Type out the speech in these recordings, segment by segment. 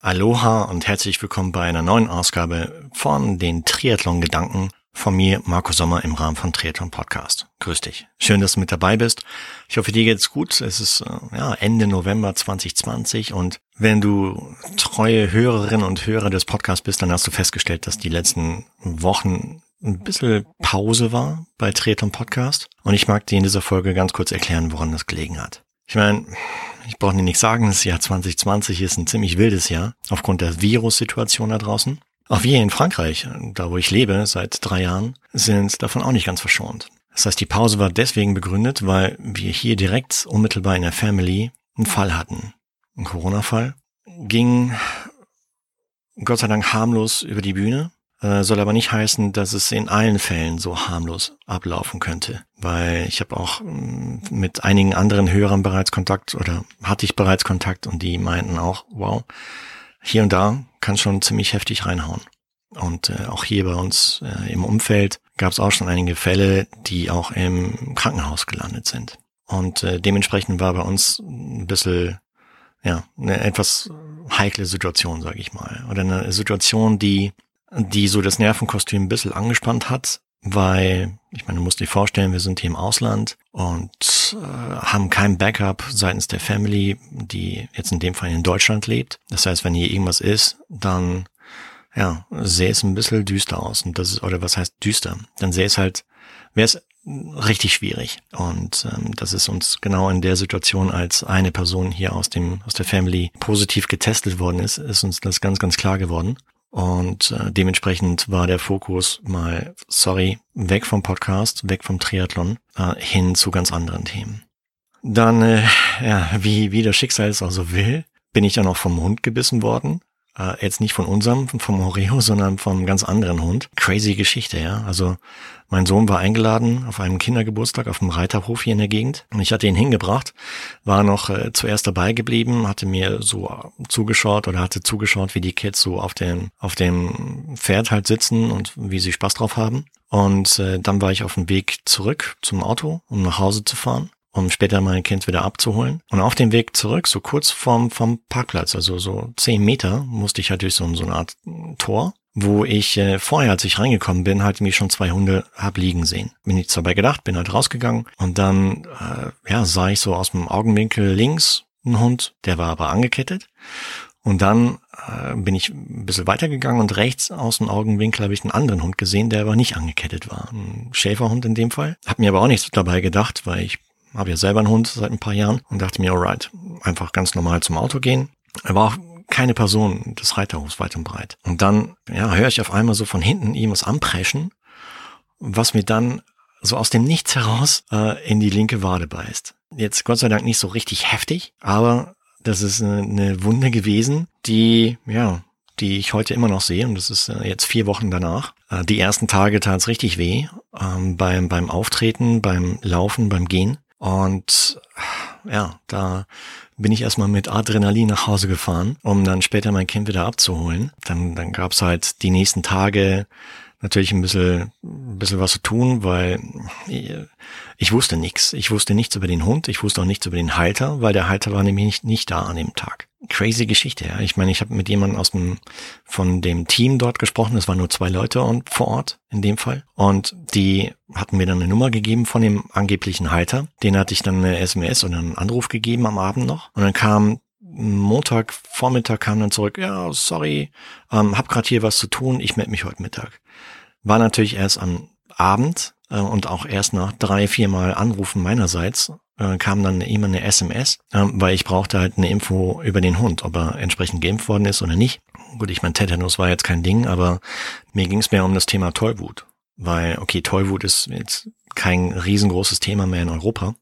Aloha und herzlich willkommen bei einer neuen Ausgabe von den Triathlon-Gedanken von mir, Marco Sommer, im Rahmen von Triathlon Podcast. Grüß dich. Schön, dass du mit dabei bist. Ich hoffe, dir geht's gut. Es ist äh, ja, Ende November 2020 und wenn du treue Hörerinnen und Hörer des Podcasts bist, dann hast du festgestellt, dass die letzten Wochen ein bisschen Pause war bei Triathlon Podcast. Und ich mag dir in dieser Folge ganz kurz erklären, woran das gelegen hat. Ich meine, ich brauche dir nicht sagen, das Jahr 2020 ist ein ziemlich wildes Jahr aufgrund der Virussituation da draußen. Auch wir in Frankreich, da wo ich lebe seit drei Jahren, sind davon auch nicht ganz verschont. Das heißt, die Pause war deswegen begründet, weil wir hier direkt unmittelbar in der Family einen Fall hatten. Ein Corona-Fall. Ging Gott sei Dank harmlos über die Bühne. Äh, soll aber nicht heißen, dass es in allen Fällen so harmlos ablaufen könnte, weil ich habe auch mm, mit einigen anderen Hörern bereits Kontakt oder hatte ich bereits Kontakt und die meinten auch, wow, hier und da kann schon ziemlich heftig reinhauen. Und äh, auch hier bei uns äh, im Umfeld gab es auch schon einige Fälle, die auch im Krankenhaus gelandet sind. Und äh, dementsprechend war bei uns ein bisschen ja eine etwas heikle Situation, sage ich mal, oder eine Situation, die die so das Nervenkostüm ein bisschen angespannt hat, weil, ich meine, du musst dir vorstellen, wir sind hier im Ausland und äh, haben kein Backup seitens der Family, die jetzt in dem Fall in Deutschland lebt. Das heißt, wenn hier irgendwas ist, dann ja, sähe es ein bisschen düster aus. Und das ist, oder was heißt düster? Dann sähe es halt, wäre es richtig schwierig. Und ähm, das ist uns genau in der Situation, als eine Person hier aus dem aus der Family positiv getestet worden ist, ist uns das ganz ganz klar geworden. Und äh, dementsprechend war der Fokus mal, sorry, weg vom Podcast, weg vom Triathlon, äh, hin zu ganz anderen Themen. Dann, äh, ja, wie, wie das Schicksal es auch so will, bin ich dann auch vom Hund gebissen worden. Äh, jetzt nicht von unserem, vom Oreo, sondern vom ganz anderen Hund. Crazy Geschichte, ja. Also mein Sohn war eingeladen auf einem Kindergeburtstag auf dem Reiterhof hier in der Gegend. Und ich hatte ihn hingebracht, war noch äh, zuerst dabei geblieben, hatte mir so zugeschaut oder hatte zugeschaut, wie die Kids so auf dem, auf dem Pferd halt sitzen und wie sie Spaß drauf haben. Und äh, dann war ich auf dem Weg zurück zum Auto, um nach Hause zu fahren um später mein Kind wieder abzuholen. Und auf dem Weg zurück, so kurz vom, vom Parkplatz, also so zehn Meter, musste ich halt durch so, so eine Art Tor, wo ich äh, vorher, als ich reingekommen bin, halt mich schon zwei Hunde hab liegen sehen. Bin nichts dabei gedacht, bin halt rausgegangen und dann äh, ja, sah ich so aus dem Augenwinkel links einen Hund, der war aber angekettet. Und dann äh, bin ich ein bisschen weitergegangen und rechts aus dem Augenwinkel habe ich einen anderen Hund gesehen, der aber nicht angekettet war. Ein Schäferhund in dem Fall. Hab mir aber auch nichts dabei gedacht, weil ich habe ja selber einen Hund seit ein paar Jahren und dachte mir, alright, einfach ganz normal zum Auto gehen. Er war auch keine Person des Reiterhofs weit und breit. Und dann, ja, höre ich auf einmal so von hinten ihm was anpreschen, was mir dann so aus dem Nichts heraus äh, in die linke Wade beißt. Jetzt Gott sei Dank nicht so richtig heftig, aber das ist eine, Wunde gewesen, die, ja, die ich heute immer noch sehe und das ist äh, jetzt vier Wochen danach. Äh, die ersten Tage tat es richtig weh ähm, beim, beim Auftreten, beim Laufen, beim Gehen. Und ja, da bin ich erstmal mit Adrenalin nach Hause gefahren, um dann später mein Kind wieder abzuholen. Dann, dann gab's halt die nächsten Tage natürlich ein bisschen, ein bisschen was zu tun, weil ich wusste nichts. Ich wusste nichts über den Hund, ich wusste auch nichts über den Halter, weil der Halter war nämlich nicht, nicht da an dem Tag. Crazy Geschichte, ja. Ich meine, ich habe mit jemandem aus dem von dem Team dort gesprochen. Es waren nur zwei Leute und, vor Ort in dem Fall. Und die hatten mir dann eine Nummer gegeben von dem angeblichen Halter. Den hatte ich dann eine SMS oder einen Anruf gegeben am Abend noch. Und dann kam Montag Vormittag kam dann zurück, ja, sorry, ähm, hab gerade hier was zu tun, ich melde mich heute Mittag. War natürlich erst am Abend äh, und auch erst nach drei, viermal Anrufen meinerseits äh, kam dann immer eine SMS, äh, weil ich brauchte halt eine Info über den Hund, ob er entsprechend geimpft worden ist oder nicht. Gut, ich meine, Tetanus war jetzt kein Ding, aber mir ging es mehr um das Thema Tollwut. Weil, okay, Tollwut ist jetzt kein riesengroßes Thema mehr in Europa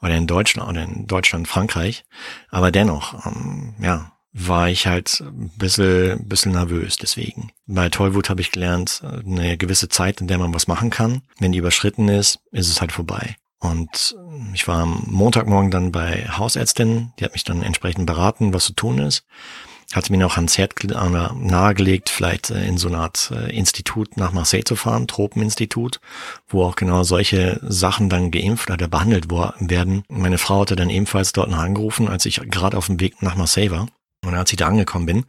oder in Deutschland oder in Deutschland, Frankreich. Aber dennoch, ähm, ja, war ich halt ein bisschen, bisschen nervös deswegen. Bei Tollwut habe ich gelernt, eine gewisse Zeit, in der man was machen kann. Wenn die überschritten ist, ist es halt vorbei. Und ich war am Montagmorgen dann bei Hausärztin, die hat mich dann entsprechend beraten, was zu tun ist hatte mir noch ans Herz nahegelegt, vielleicht äh, in so eine Art äh, Institut nach Marseille zu fahren, Tropeninstitut, wo auch genau solche Sachen dann geimpft oder behandelt werden. Meine Frau hatte dann ebenfalls dort noch angerufen, als ich gerade auf dem Weg nach Marseille war. Und als ich da angekommen bin,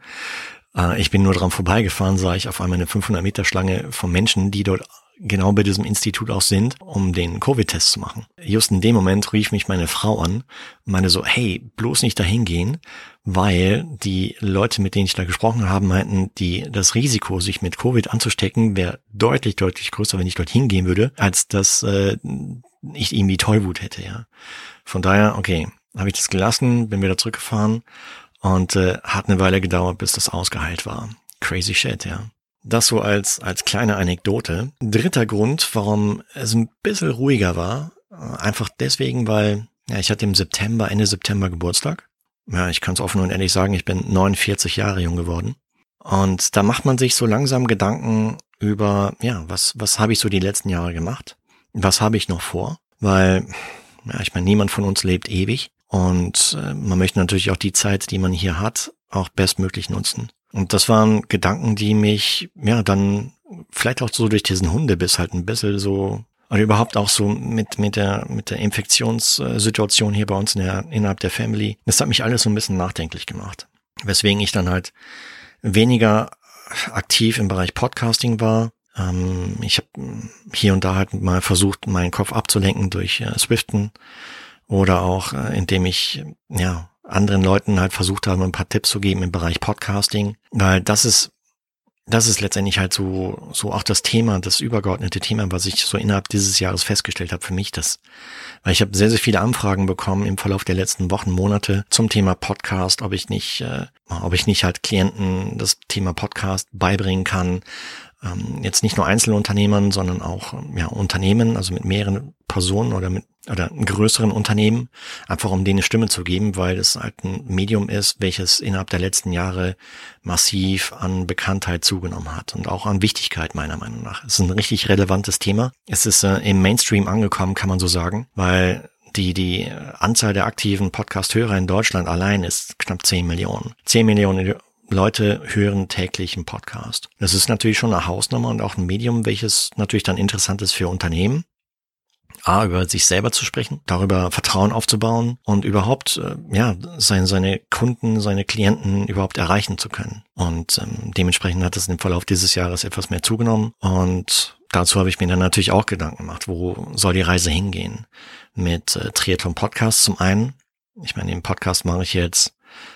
äh, ich bin nur dran vorbeigefahren, sah ich auf einmal eine 500 Meter Schlange von Menschen, die dort genau bei diesem Institut auch sind, um den Covid-Test zu machen. Just in dem Moment rief mich meine Frau an, meine so, hey, bloß nicht dahin gehen, weil die Leute, mit denen ich da gesprochen habe, meinten, die, das Risiko, sich mit Covid anzustecken, wäre deutlich, deutlich größer, wenn ich dort hingehen würde, als dass äh, ich irgendwie Tollwut hätte, ja. Von daher, okay, habe ich das gelassen, bin wieder zurückgefahren und äh, hat eine Weile gedauert, bis das ausgeheilt war. Crazy shit, ja. Das so als, als kleine Anekdote. Dritter Grund, warum es ein bisschen ruhiger war, einfach deswegen, weil ja, ich hatte im September, Ende September Geburtstag. Ja, ich kann es offen und ehrlich sagen, ich bin 49 Jahre jung geworden. Und da macht man sich so langsam Gedanken über, ja, was, was habe ich so die letzten Jahre gemacht? Was habe ich noch vor? Weil, ja, ich meine, niemand von uns lebt ewig. Und äh, man möchte natürlich auch die Zeit, die man hier hat, auch bestmöglich nutzen. Und das waren Gedanken, die mich, ja, dann vielleicht auch so durch diesen Hundebiss halt ein bisschen so, oder überhaupt auch so mit, mit der, mit der Infektionssituation hier bei uns in der, innerhalb der Family. Das hat mich alles so ein bisschen nachdenklich gemacht. Weswegen ich dann halt weniger aktiv im Bereich Podcasting war. Ähm, ich habe hier und da halt mal versucht, meinen Kopf abzulenken durch äh, Swiften oder auch, äh, indem ich, ja, anderen Leuten halt versucht habe, ein paar Tipps zu geben im Bereich Podcasting, weil das ist das ist letztendlich halt so so auch das Thema, das übergeordnete Thema, was ich so innerhalb dieses Jahres festgestellt habe für mich, das weil ich habe sehr sehr viele Anfragen bekommen im Verlauf der letzten Wochen Monate zum Thema Podcast, ob ich nicht äh, ob ich nicht halt Klienten das Thema Podcast beibringen kann, ähm, jetzt nicht nur Einzelunternehmern, sondern auch ja, Unternehmen, also mit mehreren Personen oder mit oder größeren Unternehmen, einfach um denen eine Stimme zu geben, weil es halt ein Medium ist, welches innerhalb der letzten Jahre massiv an Bekanntheit zugenommen hat und auch an Wichtigkeit meiner Meinung nach. Es ist ein richtig relevantes Thema. Es ist äh, im Mainstream angekommen, kann man so sagen, weil die, die Anzahl der aktiven Podcast-Hörer in Deutschland allein ist knapp 10 Millionen. 10 Millionen Leute hören täglich einen Podcast. Das ist natürlich schon eine Hausnummer und auch ein Medium, welches natürlich dann interessant ist für Unternehmen. A, über sich selber zu sprechen, darüber Vertrauen aufzubauen und überhaupt, äh, ja, seine, seine Kunden, seine Klienten überhaupt erreichen zu können. Und ähm, dementsprechend hat es im Verlauf dieses Jahres etwas mehr zugenommen und dazu habe ich mir dann natürlich auch Gedanken gemacht, wo soll die Reise hingehen? Mit äh, Triathlon Podcast zum einen. Ich meine, den Podcast mache ich jetzt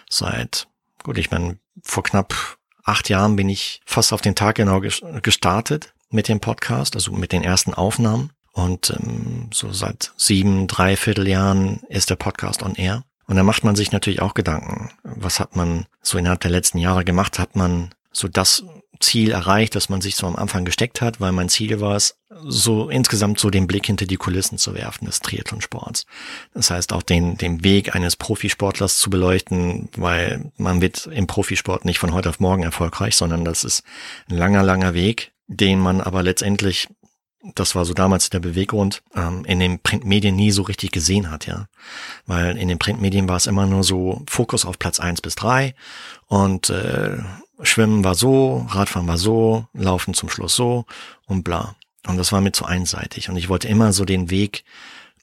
seit, gut, ich meine, vor knapp acht Jahren bin ich fast auf den Tag genau gestartet mit dem Podcast, also mit den ersten Aufnahmen. Und ähm, so seit sieben, dreiviertel Jahren ist der Podcast on air. Und da macht man sich natürlich auch Gedanken. Was hat man so innerhalb der letzten Jahre gemacht? Hat man so das Ziel erreicht, das man sich so am Anfang gesteckt hat, weil mein Ziel war es, so insgesamt so den Blick hinter die Kulissen zu werfen des Triathlonsports. Das heißt auch den, den Weg eines Profisportlers zu beleuchten, weil man wird im Profisport nicht von heute auf morgen erfolgreich, sondern das ist ein langer, langer Weg, den man aber letztendlich das war so damals der Beweggrund, ähm, in den Printmedien nie so richtig gesehen hat, ja. Weil in den Printmedien war es immer nur so Fokus auf Platz eins bis drei und äh, Schwimmen war so, Radfahren war so, Laufen zum Schluss so und bla. Und das war mir zu einseitig. Und ich wollte immer so den Weg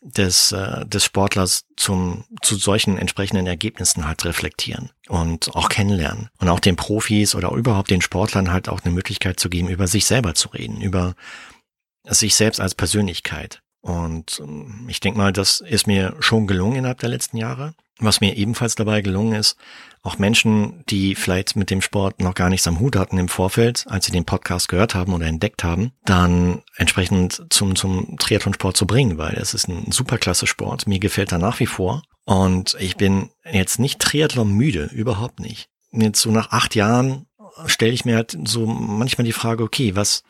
des, äh, des Sportlers zum, zu solchen entsprechenden Ergebnissen halt reflektieren und auch kennenlernen. Und auch den Profis oder überhaupt den Sportlern halt auch eine Möglichkeit zu geben, über sich selber zu reden, über sich selbst als Persönlichkeit. Und ähm, ich denke mal, das ist mir schon gelungen innerhalb der letzten Jahre. Was mir ebenfalls dabei gelungen ist, auch Menschen, die vielleicht mit dem Sport noch gar nichts am Hut hatten im Vorfeld, als sie den Podcast gehört haben oder entdeckt haben, dann entsprechend zum, zum Triathlonsport zu bringen, weil es ist ein superklasse Sport. Mir gefällt er nach wie vor. Und ich bin jetzt nicht Triathlon müde, überhaupt nicht. Jetzt so nach acht Jahren stelle ich mir halt so manchmal die Frage, okay, was,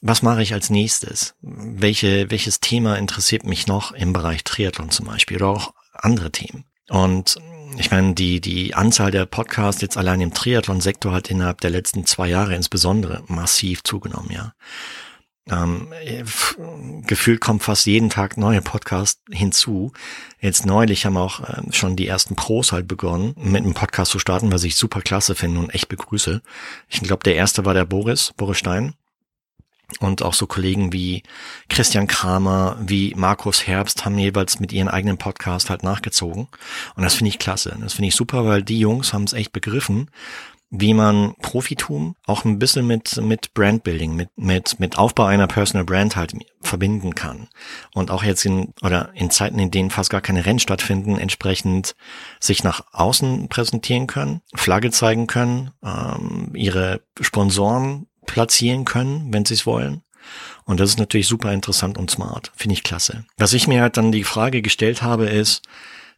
was mache ich als nächstes? Welche, welches Thema interessiert mich noch im Bereich Triathlon zum Beispiel oder auch andere Themen? Und ich meine, die, die Anzahl der Podcasts jetzt allein im Triathlon-Sektor hat innerhalb der letzten zwei Jahre insbesondere massiv zugenommen, ja. Ähm, gefühlt kommt fast jeden Tag neue Podcast hinzu. Jetzt neulich haben auch äh, schon die ersten Pros halt begonnen, mit einem Podcast zu starten, was ich super klasse finde und echt begrüße. Ich glaube, der erste war der Boris, Boris Stein Und auch so Kollegen wie Christian Kramer, wie Markus Herbst haben jeweils mit ihren eigenen Podcast halt nachgezogen. Und das finde ich klasse. Das finde ich super, weil die Jungs haben es echt begriffen, wie man Profitum auch ein bisschen mit, mit Brandbuilding, mit, mit, mit Aufbau einer Personal Brand halt verbinden kann. Und auch jetzt in, oder in Zeiten, in denen fast gar keine Rennen stattfinden, entsprechend sich nach außen präsentieren können, Flagge zeigen können, ähm, ihre Sponsoren platzieren können, wenn sie es wollen. Und das ist natürlich super interessant und smart. Finde ich klasse. Was ich mir halt dann die Frage gestellt habe, ist,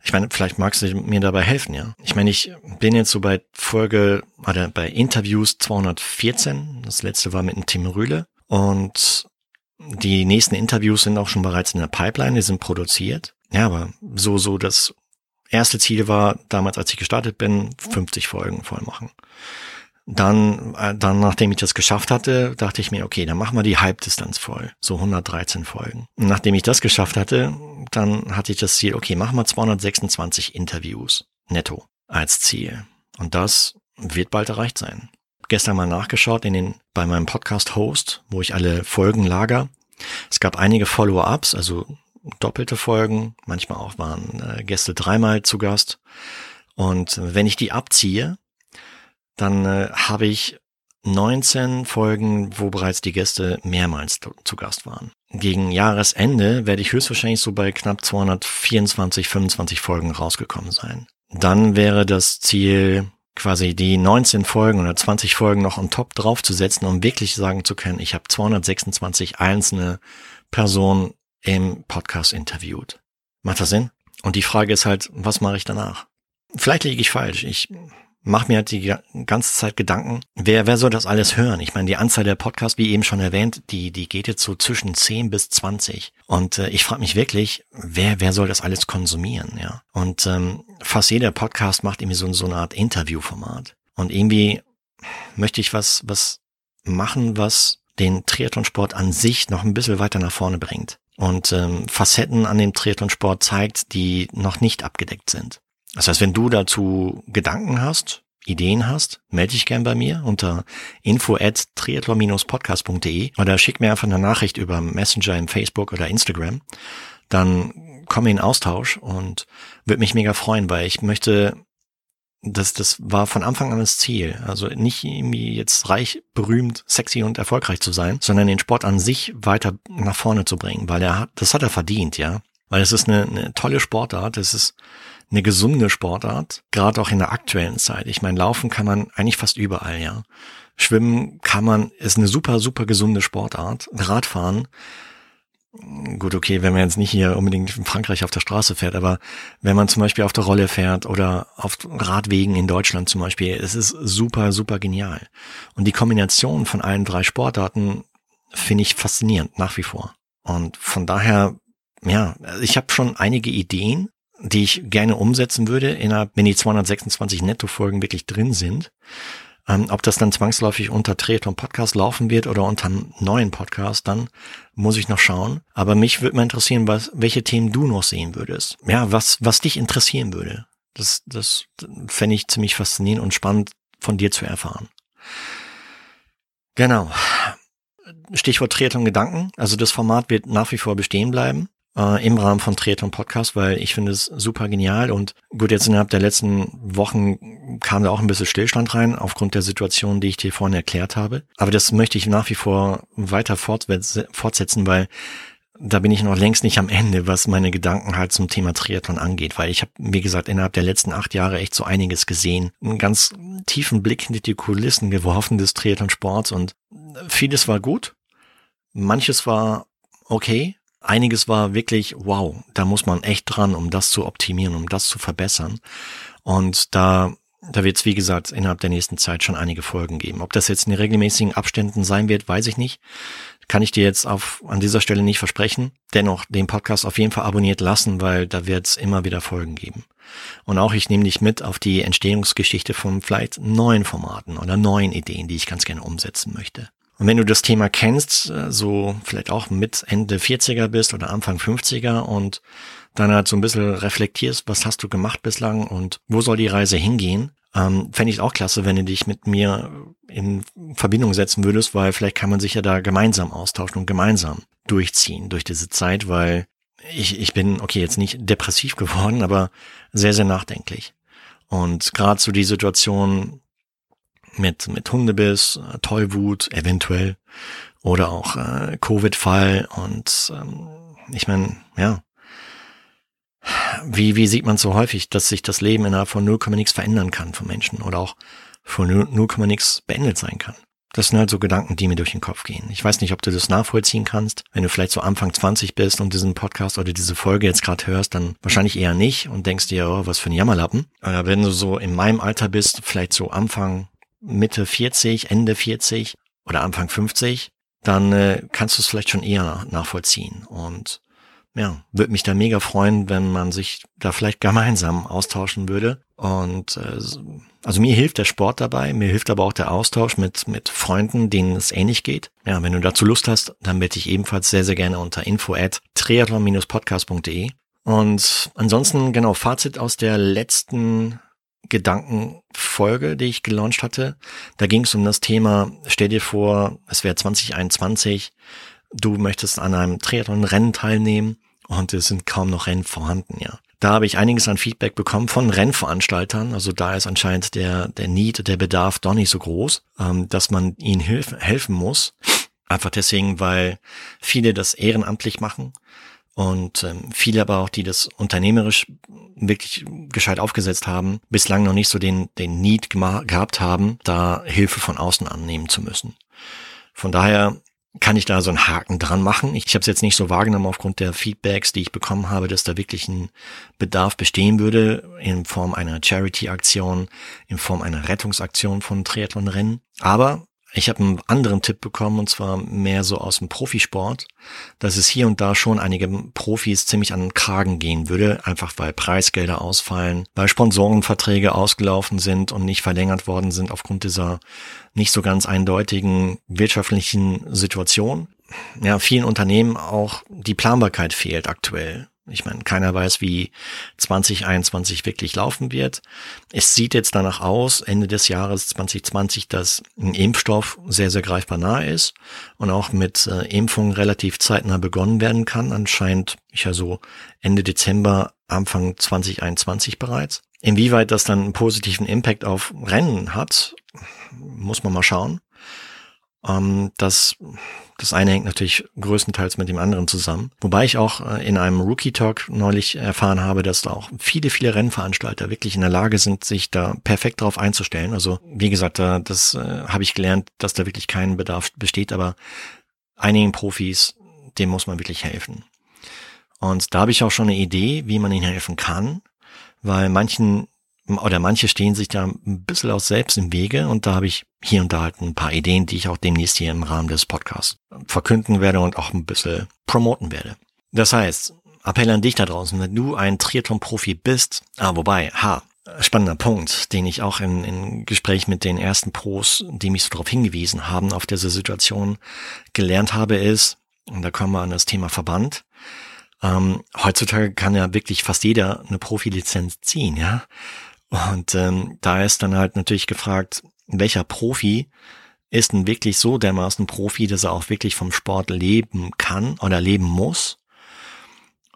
ich meine, vielleicht magst du mir dabei helfen, ja. Ich meine, ich bin jetzt so bei Folge oder bei Interviews 214. Das letzte war mit dem Tim Rühle. Und die nächsten Interviews sind auch schon bereits in der Pipeline, die sind produziert. Ja, aber so, so das erste Ziel war damals, als ich gestartet bin, 50 Folgen voll machen. Dann, äh, dann, nachdem ich das geschafft hatte, dachte ich mir, okay, dann machen wir die Halbdistanz voll. So 113 Folgen. Und nachdem ich das geschafft hatte, dann hatte ich das Ziel, okay, machen wir 226 Interviews netto als Ziel. Und das wird bald erreicht sein. Gestern mal nachgeschaut in den, bei meinem Podcast-Host, wo ich alle Folgen lager. Es gab einige Follow-ups, also doppelte Folgen. Manchmal auch waren äh, Gäste dreimal zu Gast. Und wenn ich die abziehe, dann äh, habe ich 19 Folgen, wo bereits die Gäste mehrmals zu Gast waren. Gegen Jahresende werde ich höchstwahrscheinlich so bei knapp 224, 25 Folgen rausgekommen sein. Dann wäre das Ziel, quasi die 19 Folgen oder 20 Folgen noch on top draufzusetzen, um wirklich sagen zu können, ich habe 226 einzelne Personen im Podcast interviewt. Macht das Sinn? Und die Frage ist halt, was mache ich danach? Vielleicht liege ich falsch. Ich mache mir halt die ganze Zeit Gedanken, wer, wer soll das alles hören? Ich meine, die Anzahl der Podcasts, wie eben schon erwähnt, die, die geht jetzt so zwischen 10 bis 20. Und äh, ich frage mich wirklich, wer, wer soll das alles konsumieren? Ja. Und ähm, fast jeder Podcast macht irgendwie so, so eine Art Interviewformat. Und irgendwie möchte ich was, was machen, was den Triathlonsport an sich noch ein bisschen weiter nach vorne bringt. Und ähm, Facetten an dem Triathlonsport zeigt, die noch nicht abgedeckt sind. Das heißt, wenn du dazu Gedanken hast, Ideen hast, melde dich gern bei mir unter info at triathlon-podcast.de oder schick mir einfach eine Nachricht über Messenger im Facebook oder Instagram. Dann komm in Austausch und würde mich mega freuen, weil ich möchte, das, das war von Anfang an das Ziel. Also nicht irgendwie jetzt reich, berühmt, sexy und erfolgreich zu sein, sondern den Sport an sich weiter nach vorne zu bringen, weil er hat, das hat er verdient, ja. Weil es ist eine, eine tolle Sportart, es ist eine gesunde Sportart, gerade auch in der aktuellen Zeit. Ich meine, laufen kann man eigentlich fast überall, ja. Schwimmen kann man, ist eine super, super gesunde Sportart. Radfahren, gut, okay, wenn man jetzt nicht hier unbedingt in Frankreich auf der Straße fährt, aber wenn man zum Beispiel auf der Rolle fährt oder auf Radwegen in Deutschland zum Beispiel, es ist super, super genial. Und die Kombination von allen drei Sportarten finde ich faszinierend nach wie vor. Und von daher, ja, ich habe schon einige Ideen, die ich gerne umsetzen würde, innerhalb, wenn die 226 Netto-Folgen wirklich drin sind. Ähm, ob das dann zwangsläufig unter Triathlon Podcast laufen wird oder unter einem neuen Podcast, dann muss ich noch schauen. Aber mich würde mal interessieren, was, welche Themen du noch sehen würdest. Ja, was, was dich interessieren würde. Das, das fände ich ziemlich faszinierend und spannend von dir zu erfahren. Genau. Stichwort Triathlon Gedanken. Also das Format wird nach wie vor bestehen bleiben äh, im Rahmen von Triathlon Podcast, weil ich finde es super genial. Und gut, jetzt innerhalb der letzten Wochen kam da auch ein bisschen Stillstand rein aufgrund der Situation, die ich dir vorhin erklärt habe. Aber das möchte ich nach wie vor weiter fortsetzen, weil da bin ich noch längst nicht am Ende, was meine Gedanken halt zum Thema Triathlon angeht, weil ich habe, wie gesagt, innerhalb der letzten acht Jahre echt so einiges gesehen, einen ganz tiefen Blick hinter die Kulissen geworfen des Triathlon-Sports und vieles war gut, manches war okay, einiges war wirklich, wow, da muss man echt dran, um das zu optimieren, um das zu verbessern. Und da, da wird es, wie gesagt, innerhalb der nächsten Zeit schon einige Folgen geben. Ob das jetzt in regelmäßigen Abständen sein wird, weiß ich nicht. Kann ich dir jetzt auf, an dieser Stelle nicht versprechen. Dennoch den Podcast auf jeden Fall abonniert lassen, weil da wird es immer wieder Folgen geben. Und auch ich nehme dich mit auf die Entstehungsgeschichte von vielleicht neuen Formaten oder neuen Ideen, die ich ganz gerne umsetzen möchte. Und wenn du das Thema kennst, äh, so vielleicht auch mit Ende 40er bist oder Anfang 50er und dann halt so ein bisschen reflektierst, was hast du gemacht bislang und wo soll die Reise hingehen, ähm, fände ich auch klasse, wenn du dich mit mir in Verbindung setzen würdest, weil vielleicht kann man sich ja da gemeinsam austauschen und gemeinsam durchziehen durch diese Zeit, weil ich, ich bin, okay, jetzt nicht depressiv geworden, aber sehr, sehr nachdenklich. Und gerade so die Situation mit, mit Hundebiss, äh, Tollwut, eventuell, oder auch äh, Covid-Fall und ähm, ich meine, ja, wie, wie sieht man so häufig, dass sich das Leben innerhalb von 0, nix verändern kann von Menschen oder auch von 0, nix beendet sein kann. Das sind halt so Gedanken, die mir durch den Kopf gehen. Ich weiß nicht, ob du das nachvollziehen kannst. Wenn du vielleicht so Anfang 20 bist und diesen Podcast oder diese Folge jetzt gerade hörst, dann wahrscheinlich eher nicht und denkst dir, oh, was für ein Jammerlappen. Aber wenn du so in meinem Alter bist, vielleicht so Anfang, Mitte 40, Ende 40 oder Anfang 50, dann äh, kannst du es vielleicht schon eher nachvollziehen. Und ja, würde mich da mega freuen, wenn man sich da vielleicht gemeinsam austauschen würde. Und äh, also mir hilft der Sport dabei, mir hilft aber auch der Austausch mit, mit Freunden, denen es ähnlich geht. Ja, wenn du dazu Lust hast, dann bitte ich ebenfalls sehr, sehr gerne unter info at triathlon-podcast.de. Und ansonsten, genau, Fazit aus der letzten Gedankenfolge, die ich gelauncht hatte. Da ging es um das Thema, stell dir vor, es wäre 2021, du möchtest an einem Triathlon-Rennen teilnehmen und es sind kaum noch Rennen vorhanden, ja. Da habe ich einiges an Feedback bekommen von Rennveranstaltern. Also da ist anscheinend der, der Need, der Bedarf doch nicht so groß, ähm, dass man ihnen hilf, helfen muss. Einfach deswegen, weil viele das ehrenamtlich machen und ähm, viele aber auch, die das unternehmerisch wirklich gescheit aufgesetzt haben, bislang noch nicht so den, den Need gehabt haben, da Hilfe von außen annehmen zu müssen. Von daher kann ich da so einen Haken dran machen. Ich habe es jetzt nicht so wahrgenommen aufgrund der Feedbacks, die ich bekommen habe, dass da wirklich ein Bedarf bestehen würde in Form einer Charity-Aktion, in Form einer Rettungsaktion von Triathlon-Rennen. Aber ich habe einen anderen Tipp bekommen und zwar mehr so aus dem Profisport, dass es hier und da schon einige Profis ziemlich an den Kragen gehen würde, einfach weil Preisgelder ausfallen, weil Sponsorenverträge ausgelaufen sind und nicht verlängert worden sind aufgrund dieser nicht so ganz eindeutigen wirtschaftlichen Situation. Ja, vielen Unternehmen auch die Planbarkeit fehlt aktuell. Ich meine, keiner weiß, wie 2021 wirklich laufen wird. Es sieht jetzt danach aus, Ende des Jahres 2020, dass ein Impfstoff sehr, sehr greifbar nahe ist und auch mit äh, Impfungen relativ zeitnah begonnen werden kann. Anscheinend, ich ja so Ende Dezember, Anfang 2021 bereits. Inwieweit das dann einen positiven Impact auf Rennen hat, muss man mal schauen. Ähm, das das eine hängt natürlich größtenteils mit dem anderen zusammen. Wobei ich auch äh, in einem Rookie Talk neulich erfahren habe, dass da auch viele, viele Rennveranstalter wirklich in der Lage sind, sich da perfekt darauf einzustellen. Also wie gesagt, das äh, habe ich gelernt, dass da wirklich kein Bedarf besteht, aber einigen Profis, dem muss man wirklich helfen. Und da habe ich auch schon eine Idee, wie man ihnen helfen kann, weil manchen oder manche stehen sich da ein bisschen aus selbst im Wege und da habe ich hier und da halt ein paar Ideen, die ich auch demnächst hier im Rahmen des Podcasts verkünden werde und auch ein bisschen promoten werde. Das heißt, Appell an dich da draußen, wenn du ein Triathlon-Profi bist, ah, wobei, ha, spannender Punkt, den ich auch in, in Gespräch mit den ersten Pros, die mich so darauf hingewiesen haben, auf diese Situation gelernt habe, ist, und da kommen wir an das Thema Verband, ähm, heutzutage kann ja wirklich fast jeder eine Profilizenz ziehen, ja. Und ähm, da ist dann halt natürlich gefragt, welcher Profi ist denn wirklich so dermaßen Profi, dass er auch wirklich vom Sport leben kann oder leben muss.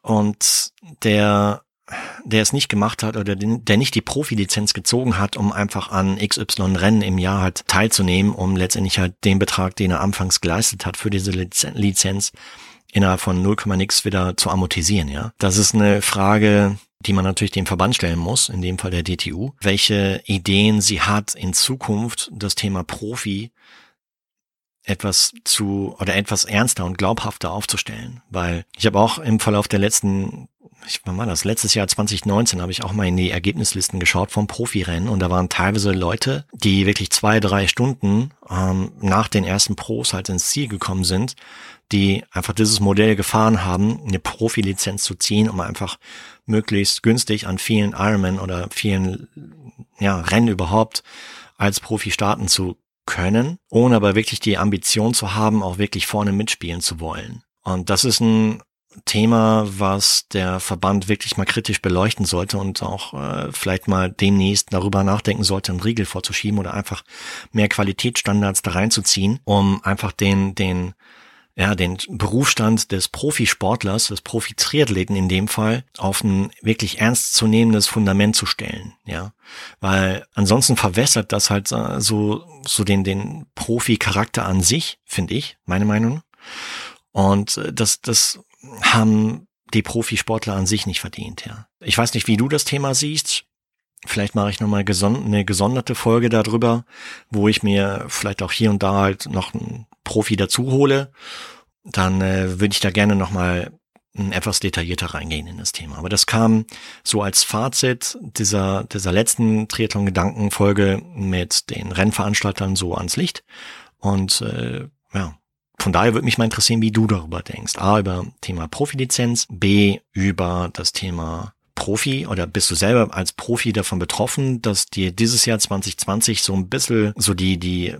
Und der, der es nicht gemacht hat oder der nicht die Profilizenz gezogen hat, um einfach an XY Rennen im Jahr halt teilzunehmen, um letztendlich halt den Betrag, den er anfangs geleistet hat für diese Lizenz, innerhalb von 0, nix wieder zu amortisieren, ja. Das ist eine Frage, die man natürlich dem Verband stellen muss, in dem Fall der DTU, welche Ideen sie hat in Zukunft das Thema Profi etwas zu oder etwas ernster und glaubhafter aufzustellen, weil ich habe auch im Verlauf der letzten ich, wann war das? Letztes Jahr 2019 habe ich auch mal in die Ergebnislisten geschaut vom Profirennen und da waren teilweise Leute, die wirklich zwei, drei Stunden ähm, nach den ersten Pros halt ins Ziel gekommen sind, die einfach dieses Modell gefahren haben, eine Profilizenz zu ziehen, um einfach möglichst günstig an vielen Ironman oder vielen ja, Rennen überhaupt als Profi starten zu können, ohne aber wirklich die Ambition zu haben, auch wirklich vorne mitspielen zu wollen. Und das ist ein Thema, was der Verband wirklich mal kritisch beleuchten sollte und auch äh, vielleicht mal demnächst darüber nachdenken sollte, einen Riegel vorzuschieben oder einfach mehr Qualitätsstandards da reinzuziehen, um einfach den, den, ja, den Berufsstand des Profisportlers, des Profi-Triathleten in dem Fall, auf ein wirklich ernstzunehmendes Fundament zu stellen, ja. Weil ansonsten verwässert das halt äh, so, so den, den Profi-Charakter an sich, finde ich, meine Meinung. Und äh, das, das haben die Profisportler an sich nicht verdient, ja. Ich weiß nicht, wie du das Thema siehst. Vielleicht mache ich nochmal geson eine gesonderte Folge darüber, wo ich mir vielleicht auch hier und da halt noch einen Profi dazu hole. Dann äh, würde ich da gerne nochmal etwas detaillierter reingehen in das Thema. Aber das kam so als Fazit dieser, dieser letzten Triathlon-Gedanken-Folge mit den Rennveranstaltern so ans Licht. Und äh, ja, von daher würde mich mal interessieren, wie du darüber denkst. A, über Thema Profilizenz, B, über das Thema Profi oder bist du selber als Profi davon betroffen, dass dir dieses Jahr 2020 so ein bisschen so die, die,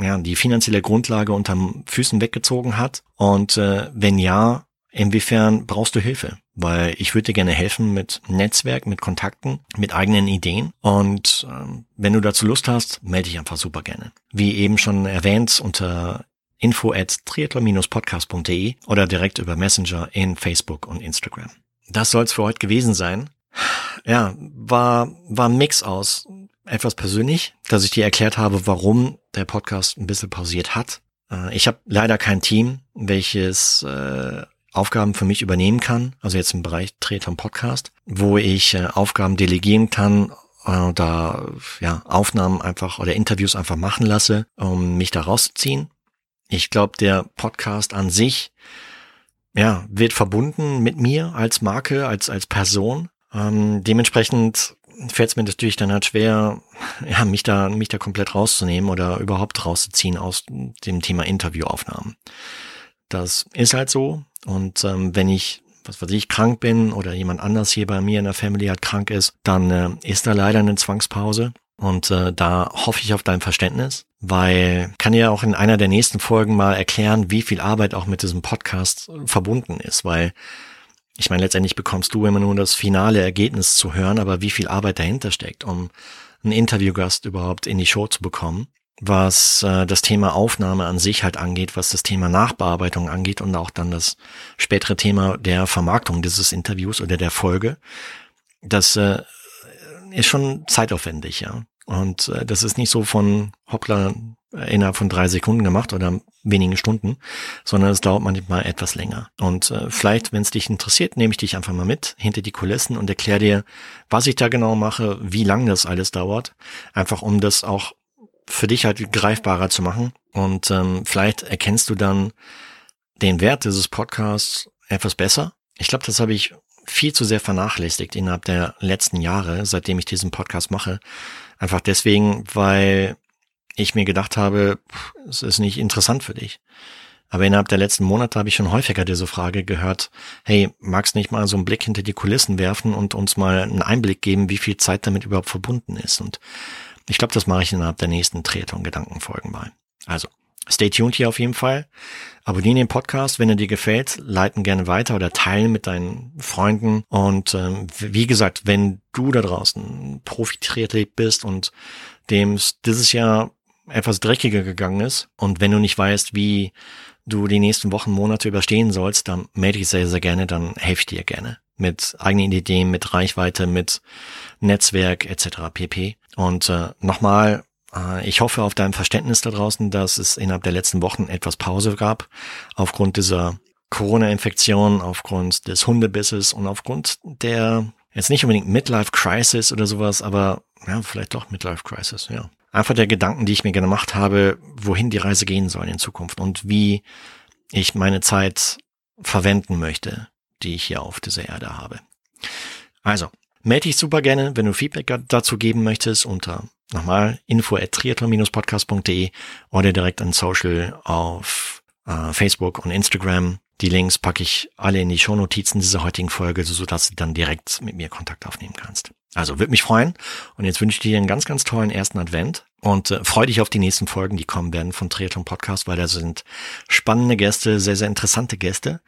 ja, die finanzielle Grundlage unterm Füßen weggezogen hat? Und äh, wenn ja, inwiefern brauchst du Hilfe? Weil ich würde dir gerne helfen mit Netzwerk, mit Kontakten, mit eigenen Ideen. Und ähm, wenn du dazu Lust hast, melde dich einfach super gerne. Wie eben schon erwähnt, unter info at triathlon-podcast.de oder direkt über Messenger in Facebook und Instagram. Das soll es für heute gewesen sein. Ja, war, war ein Mix aus etwas persönlich, dass ich dir erklärt habe, warum der Podcast ein bisschen pausiert hat. Äh, ich habe leider kein Team, welches äh, Aufgaben für mich übernehmen kann, also jetzt im Bereich Triathlon Podcast, wo ich äh, Aufgaben delegieren kann äh, da ja Aufnahmen einfach oder Interviews einfach machen lasse, um mich da rauszuziehen. Ich glaube, der Podcast an sich, ja, wird verbunden mit mir als Marke, als, als Person. Ähm, dementsprechend fällt es mir natürlich dann halt schwer, ja, mich da, mich da komplett rauszunehmen oder überhaupt rauszuziehen aus dem Thema Interviewaufnahmen. Das ist halt so. Und ähm, wenn ich, was weiß ich, krank bin oder jemand anders hier bei mir in der Family halt krank ist, dann äh, ist da leider eine Zwangspause. Und äh, da hoffe ich auf dein Verständnis, weil kann ja auch in einer der nächsten Folgen mal erklären, wie viel Arbeit auch mit diesem Podcast verbunden ist, weil ich meine, letztendlich bekommst du immer nur das finale Ergebnis zu hören, aber wie viel Arbeit dahinter steckt, um einen Interviewgast überhaupt in die Show zu bekommen, was äh, das Thema Aufnahme an sich halt angeht, was das Thema Nachbearbeitung angeht und auch dann das spätere Thema der Vermarktung dieses Interviews oder der Folge. Das äh, ist schon zeitaufwendig, ja. Und äh, das ist nicht so von hoppla innerhalb von drei Sekunden gemacht oder wenigen Stunden, sondern es dauert manchmal etwas länger. Und äh, vielleicht, wenn es dich interessiert, nehme ich dich einfach mal mit hinter die Kulissen und erkläre dir, was ich da genau mache, wie lang das alles dauert, einfach um das auch für dich halt greifbarer zu machen. Und ähm, vielleicht erkennst du dann den Wert dieses Podcasts etwas besser. Ich glaube, das habe ich viel zu sehr vernachlässigt innerhalb der letzten Jahre, seitdem ich diesen Podcast mache. Einfach deswegen, weil ich mir gedacht habe, es ist nicht interessant für dich. Aber innerhalb der letzten Monate habe ich schon häufiger diese Frage gehört, hey, magst nicht mal so einen Blick hinter die Kulissen werfen und uns mal einen Einblick geben, wie viel Zeit damit überhaupt verbunden ist? Und ich glaube, das mache ich innerhalb der nächsten Triathlon-Gedankenfolgen mal. Also, Stay tuned hier auf jeden Fall. Abonnieren den Podcast, wenn er dir gefällt, leiten gerne weiter oder teilen mit deinen Freunden. Und ähm, wie gesagt, wenn du da draußen Profi-Triathlet bist und dem dieses Jahr etwas dreckiger gegangen ist und wenn du nicht weißt, wie du die nächsten Wochen, Monate überstehen sollst, dann melde dich sehr, sehr gerne, dann helfe ich dir gerne mit eigenen Ideen, mit Reichweite, mit Netzwerk etc. pp. Und äh, nochmal, ich hoffe auf dein Verständnis da draußen, dass es innerhalb der letzten Wochen etwas Pause gab, aufgrund dieser Corona-Infektion, aufgrund des Hundebisses und aufgrund der, jetzt nicht unbedingt Midlife Crisis oder sowas, aber ja, vielleicht doch Midlife Crisis, ja. Einfach der Gedanken, die ich mir gemacht habe, wohin die Reise gehen soll in Zukunft und wie ich meine Zeit verwenden möchte, die ich hier auf dieser Erde habe. Also, melde dich super gerne, wenn du Feedback dazu geben möchtest unter Nochmal info at triathlon-podcast.de oder direkt an Social auf äh, Facebook und Instagram. Die Links packe ich alle in die Shownotizen dieser heutigen Folge, sodass du dann direkt mit mir Kontakt aufnehmen kannst. Also würde mich freuen. Und jetzt wünsche ich dir einen ganz, ganz tollen ersten Advent und äh, freue dich auf die nächsten Folgen, die kommen werden von Triathlon Podcast, weil da sind spannende Gäste, sehr, sehr interessante Gäste.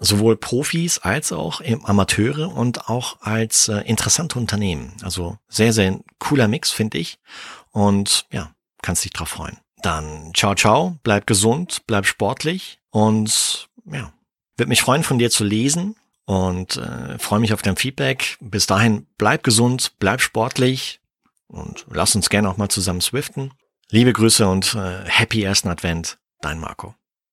Sowohl Profis als auch Amateure und auch als äh, interessante Unternehmen. Also sehr, sehr cooler Mix, finde ich. Und ja, kannst dich drauf freuen. Dann ciao, ciao, bleib gesund, bleib sportlich und ja, würde mich freuen, von dir zu lesen und äh, freue mich auf dein Feedback. Bis dahin, bleib gesund, bleib sportlich und lass uns gerne auch mal zusammen swiften. Liebe Grüße und äh, happy ersten Advent, dein Marco.